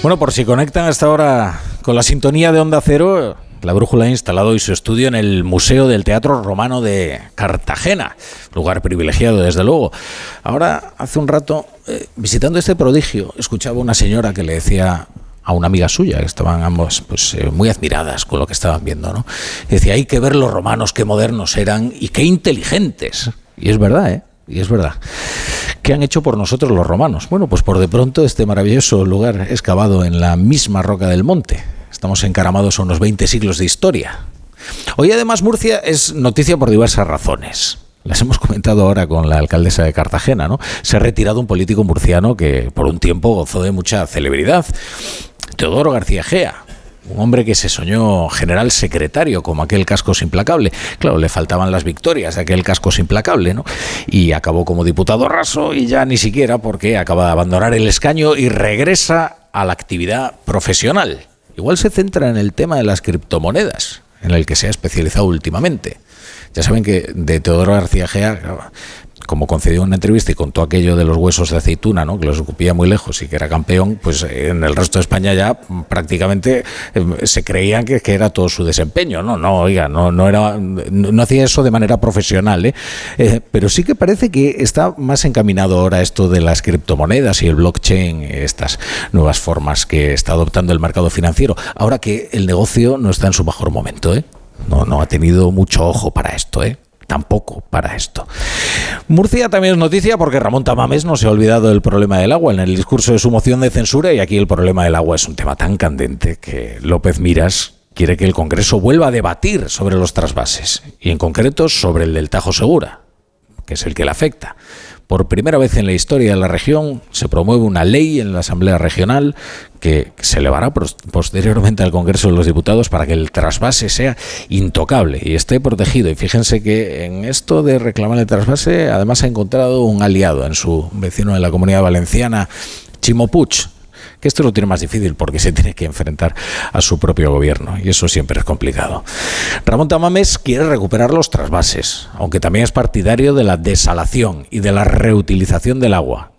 Bueno, por si conectan hasta ahora con la sintonía de Onda Cero, la Brújula ha instalado hoy su estudio en el Museo del Teatro Romano de Cartagena, lugar privilegiado desde luego. Ahora, hace un rato, eh, visitando este prodigio, escuchaba una señora que le decía a una amiga suya, que estaban ambos pues, eh, muy admiradas con lo que estaban viendo, ¿no? Y decía, hay que ver los romanos, qué modernos eran y qué inteligentes. Y es verdad, ¿eh? Y es verdad. ¿Qué han hecho por nosotros los romanos? Bueno, pues por de pronto este maravilloso lugar excavado en la misma roca del monte. Estamos encaramados a unos 20 siglos de historia. Hoy además Murcia es noticia por diversas razones. Las hemos comentado ahora con la alcaldesa de Cartagena, ¿no? Se ha retirado un político murciano que por un tiempo gozó de mucha celebridad. Teodoro García Gea, un hombre que se soñó general secretario como aquel Cascos Implacable. Claro, le faltaban las victorias de aquel Cascos Implacable, ¿no? Y acabó como diputado raso y ya ni siquiera porque acaba de abandonar el escaño y regresa a la actividad profesional. Igual se centra en el tema de las criptomonedas, en el que se ha especializado últimamente. Ya saben que de Teodoro García Gea como concedió una entrevista y contó aquello de los huesos de aceituna, ¿no? que los escupía muy lejos y que era campeón, pues en el resto de España ya prácticamente eh, se creían que, era todo su desempeño. No, no, oiga, no, no, era, no, hacía eso de manera profesional, ¿eh? ¿eh? pero sí que parece que está más encaminado ahora esto de las criptomonedas y el blockchain, estas nuevas formas que está adoptando el mercado financiero, ahora que el negocio no está en su mejor momento. ¿eh? No, no ha tenido mucho ojo para esto, ¿eh? Tampoco para esto. Murcia también es noticia porque Ramón Tamames no se ha olvidado del problema del agua en el discurso de su moción de censura y aquí el problema del agua es un tema tan candente que López Miras quiere que el Congreso vuelva a debatir sobre los trasvases y en concreto sobre el del Tajo Segura, que es el que le afecta. Por primera vez en la historia de la región se promueve una ley en la Asamblea Regional que se elevará posteriormente al Congreso de los Diputados para que el trasvase sea intocable y esté protegido. Y fíjense que en esto de reclamar el trasvase, además ha encontrado un aliado en su vecino de la comunidad valenciana, Chimo Puig, que esto lo tiene más difícil porque se tiene que enfrentar a su propio gobierno y eso siempre es complicado. Ramón Tamames quiere recuperar los trasvases, aunque también es partidario de la desalación y de la reutilización del agua.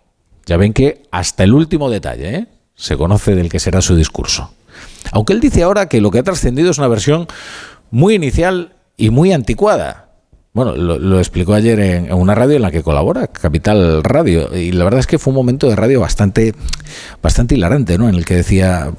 Ya ven que hasta el último detalle ¿eh? se conoce del que será su discurso. Aunque él dice ahora que lo que ha trascendido es una versión muy inicial y muy anticuada bueno, lo, explicó ayer en, una radio en la que colabora, Capital Radio, y la verdad es que fue un momento de radio bastante, bastante hilarante, ¿no? En el que decía,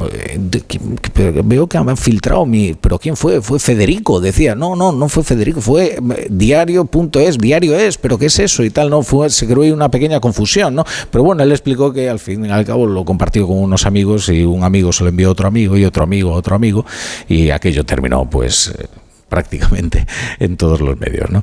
veo que han filtrado mi, pero ¿quién fue? Fue Federico, decía, no, no, no fue Federico, fue eh, diario.es, diario es, pero ¿qué es eso? Y tal, no, fue, se creó una pequeña confusión, ¿no? Pero bueno, él explicó que al fin y al cabo lo compartió con unos amigos y un amigo se lo envió a otro amigo y otro amigo a otro amigo, y aquello terminó, pues eh, prácticamente en todos los medios. ¿no?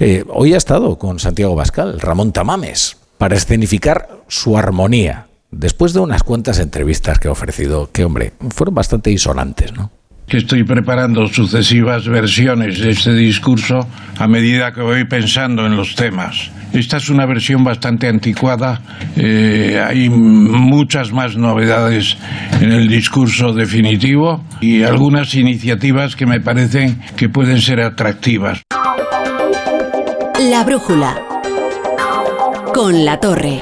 Eh, hoy ha estado con Santiago Bascal, Ramón Tamames, para escenificar su armonía, después de unas cuantas entrevistas que ha ofrecido, que hombre, fueron bastante insonantes, ¿no? Que estoy preparando sucesivas versiones de este discurso a medida que voy pensando en los temas. Esta es una versión bastante anticuada, eh, hay muchas más novedades en el discurso definitivo y algunas iniciativas que me parecen que pueden ser atractivas. La brújula con la torre.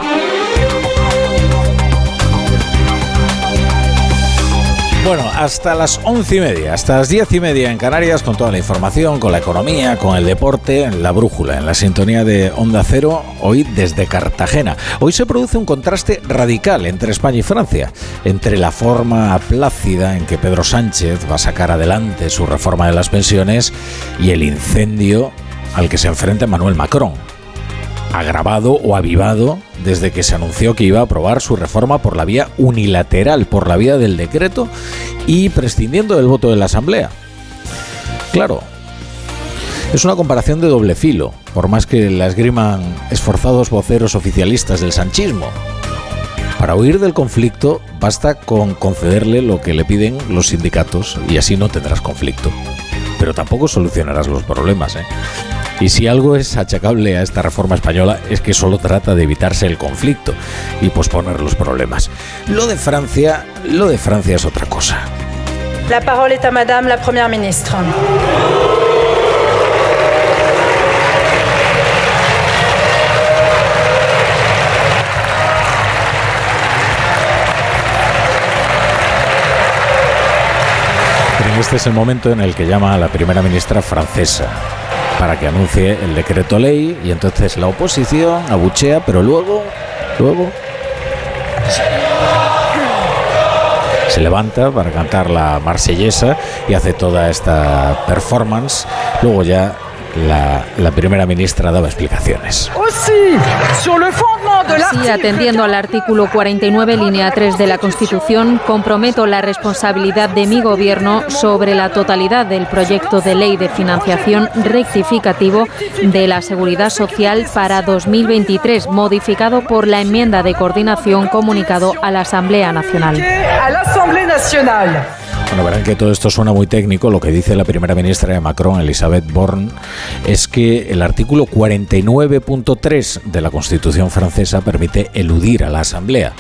Bueno, hasta las once y media, hasta las diez y media en Canarias, con toda la información, con la economía, con el deporte, en la brújula, en la sintonía de Onda Cero, hoy desde Cartagena. Hoy se produce un contraste radical entre España y Francia, entre la forma plácida en que Pedro Sánchez va a sacar adelante su reforma de las pensiones y el incendio al que se enfrenta Emmanuel Macron agravado o avivado desde que se anunció que iba a aprobar su reforma por la vía unilateral, por la vía del decreto y prescindiendo del voto de la Asamblea. Claro, es una comparación de doble filo, por más que la esgriman esforzados voceros oficialistas del sanchismo. Para huir del conflicto basta con concederle lo que le piden los sindicatos y así no tendrás conflicto. Pero tampoco solucionarás los problemas. ¿eh? Y si algo es achacable a esta reforma española es que solo trata de evitarse el conflicto y posponer los problemas. Lo de Francia, lo de Francia es otra cosa. La parole est à madame la première ministre. este es el momento en el que llama a la primera ministra francesa para que anuncie el decreto ley y entonces la oposición abuchea, pero luego, luego se levanta para cantar la marsellesa y hace toda esta performance. Luego ya la, la, primera ministra daba explicaciones. Sí, atendiendo al artículo 49, línea 3 de la Constitución, comprometo la responsabilidad de mi gobierno sobre la totalidad del proyecto de ley de financiación rectificativo de la Seguridad Social para 2023, modificado por la enmienda de coordinación comunicado a la Asamblea Nacional. Bueno, verán que todo esto suena muy técnico. Lo que dice la primera ministra de Macron, Elisabeth Borne, es que el artículo 49.3 de la Constitución francesa permite eludir a la Asamblea.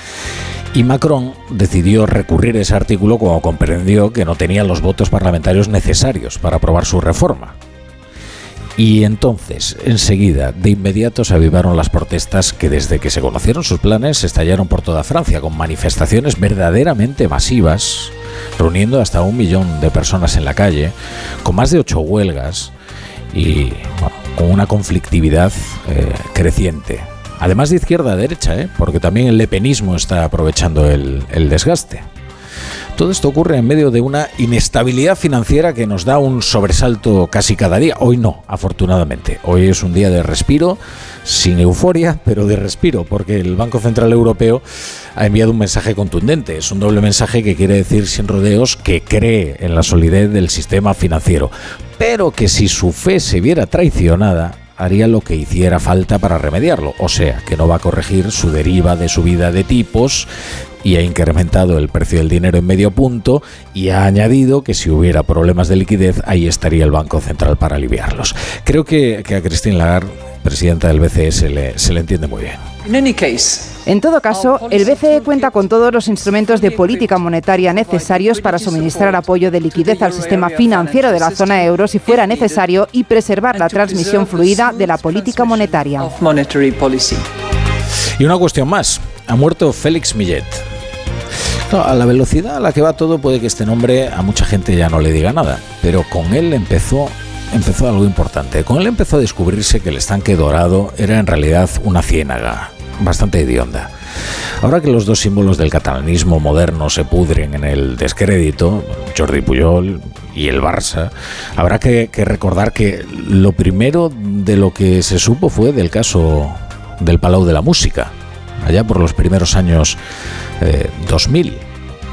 Y Macron decidió recurrir ese artículo cuando comprendió que no tenía los votos parlamentarios necesarios para aprobar su reforma. Y entonces, enseguida, de inmediato se avivaron las protestas que desde que se conocieron sus planes estallaron por toda Francia, con manifestaciones verdaderamente masivas reuniendo hasta un millón de personas en la calle, con más de ocho huelgas y con una conflictividad eh, creciente. Además de izquierda a derecha, ¿eh? porque también el lepenismo está aprovechando el, el desgaste. Todo esto ocurre en medio de una inestabilidad financiera que nos da un sobresalto casi cada día. Hoy no, afortunadamente. Hoy es un día de respiro, sin euforia, pero de respiro, porque el Banco Central Europeo ha enviado un mensaje contundente. Es un doble mensaje que quiere decir sin rodeos que cree en la solidez del sistema financiero, pero que si su fe se viera traicionada, haría lo que hiciera falta para remediarlo, o sea, que no va a corregir su deriva de subida de tipos y ha incrementado el precio del dinero en medio punto y ha añadido que si hubiera problemas de liquidez ahí estaría el Banco Central para aliviarlos. Creo que, a Christine Lagarde, presidenta del BCE, se le, se le entiende muy bien. En todo caso, el BCE cuenta con todos los instrumentos de política monetaria necesarios para suministrar apoyo de liquidez al sistema financiero de la zona euro si fuera necesario y preservar la transmisión fluida de la política monetaria. Y una cuestión más. Ha muerto Félix Millet. A la velocidad a la que va todo puede que este nombre a mucha gente ya no le diga nada, pero con él empezó algo importante. Con él empezó a descubrirse que el estanque dorado era en realidad una ciénaga, bastante hedionda. Ahora que los dos símbolos del catalanismo moderno se pudren en el descrédito, Jordi Puyol y el Barça, habrá que, recordar que lo primero de lo que se supo fue del caso del Palau de la Música, allá por los primeros años 2000 eh,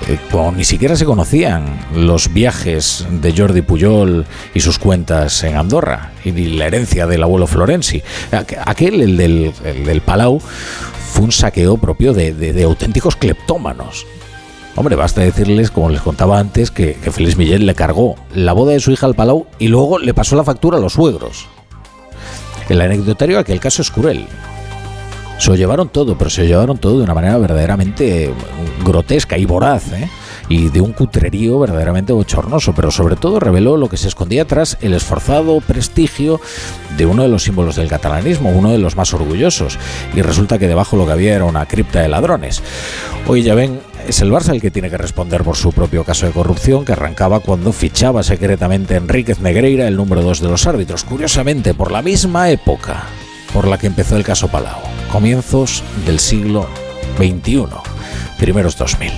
eh, cuando ni siquiera se conocían los viajes de Jordi Pujol y sus cuentas en Andorra y la herencia del abuelo Florenzi. Aquel, el del, Palau, fue un saqueo propio de, auténticos cleptómanos. Hombre, basta decirles, como les contaba antes, que, que Félix Millet le cargó la boda de su hija al Palau y luego le pasó la factura a los suegros. El anecdotario de aquel caso es cruel. Se lo llevaron todo, pero se lo llevaron todo de una manera verdaderamente grotesca y voraz, ¿eh? y de un cutrerío verdaderamente bochornoso, pero sobre todo reveló lo que se escondía tras el esforzado prestigio de uno de los símbolos del catalanismo, uno de los más orgullosos, y resulta que debajo lo que había era una cripta de ladrones. Hoy ya ven, es el Barça el que tiene que responder por su propio caso de corrupción que arrancaba cuando fichaba secretamente Enríquez Negreira, el número dos de los árbitros, curiosamente por la misma época por la que empezó el caso Palau, comienzos del siglo XXI, primeros 2000.